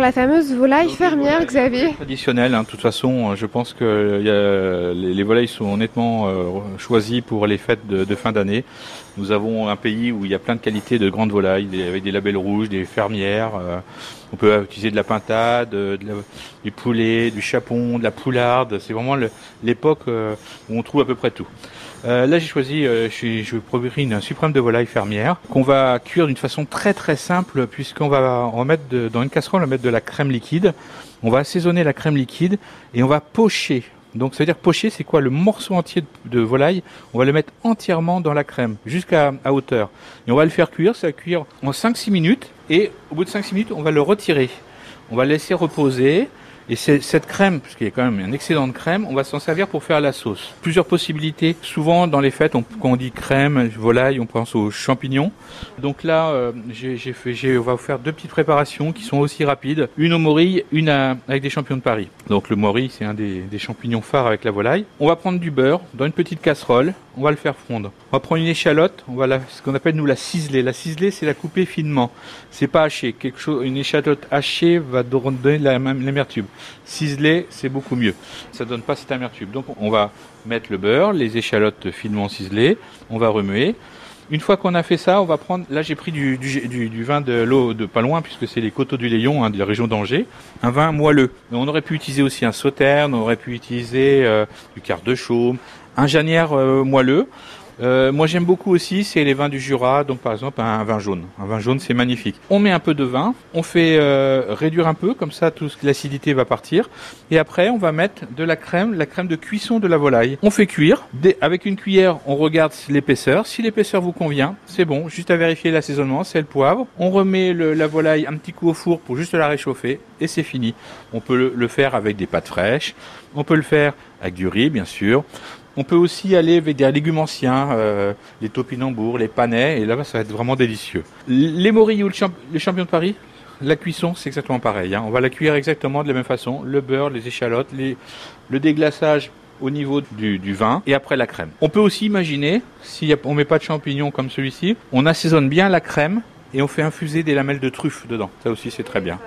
alors la fameuse volaille fermière, Xavier Traditionnelle, hein. de toute façon, je pense que y a, les, les, volailles sont honnêtement euh, choisies pour les fêtes de, de fin d'année. Nous avons un pays où il y a plein de qualités de grandes volailles, des, avec des labels rouges, des fermières. Euh, on peut utiliser de la pintade, de la, du poulet, du chapon, de la poularde. C'est vraiment l'époque euh, où on trouve à peu près tout. Euh, là, j'ai choisi, euh, je, je une suprême de volaille fermière qu'on va cuire d'une façon très très simple puisqu'on va en mettre de, dans une casserole, on va mettre de la crème liquide. On va assaisonner la crème liquide et on va pocher. Donc, ça veut dire pocher, c'est quoi? Le morceau entier de, volaille, on va le mettre entièrement dans la crème, jusqu'à hauteur. Et on va le faire cuire, ça va cuire en 5-6 minutes. Et au bout de 5-6 minutes, on va le retirer. On va le laisser reposer. Et cette crème, parce qu'il y a quand même un excédent de crème, on va s'en servir pour faire la sauce. Plusieurs possibilités. Souvent, dans les fêtes, on, quand on dit crème, volaille, on pense aux champignons. Donc là, euh, j'ai fait, on va vous faire deux petites préparations qui sont aussi rapides. Une au morille, une avec des champignons de Paris. Donc le morille, c'est un des champignons phares avec la volaille. On va prendre du beurre dans une petite casserole. On va le faire fondre. On va prendre une échalote. On ce qu'on appelle nous la ciseler. La ciseler, c'est la couper finement. C'est pas haché. Quelque une échalote hachée va donner l'amertume. Ciselé, c'est beaucoup mieux. Ça donne pas cette amertume. Donc on va mettre le beurre, les échalotes finement ciselées, on va remuer. Une fois qu'on a fait ça, on va prendre. Là, j'ai pris du, vin de l'eau de pas loin, puisque c'est les coteaux du Léon, hein, de la région d'Angers. Un vin moelleux. On aurait pu utiliser aussi un sauterne, on aurait pu utiliser euh, du quart de chaume, un janière euh, moelleux. Euh, moi j'aime beaucoup aussi, c'est les vins du Jura, donc par exemple un vin jaune. Un vin jaune c'est magnifique. On met un peu de vin, on fait euh, réduire un peu, comme ça toute l'acidité va partir. Et après on va mettre de la crème, la crème de cuisson de la volaille. On fait cuire, avec une cuillère on regarde l'épaisseur. Si l'épaisseur vous convient, c'est bon, juste à vérifier l'assaisonnement, c'est le poivre. On remet le, la volaille un petit coup au four pour juste la réchauffer et c'est fini. On peut le, le faire avec des pâtes fraîches, on peut le faire avec du riz bien sûr. On peut aussi aller avec des légumes anciens, euh, les topinambours, les panais, et là ça va être vraiment délicieux. Les morilles ou les champignons de Paris, la cuisson c'est exactement pareil. Hein. On va la cuire exactement de la même façon. Le beurre, les échalotes, le déglaçage au niveau du, du, vin et après la crème. On peut aussi imaginer, si on met pas de champignons comme celui-ci, on assaisonne bien la crème et on fait infuser des lamelles de truffe dedans. Ça aussi c'est très bien.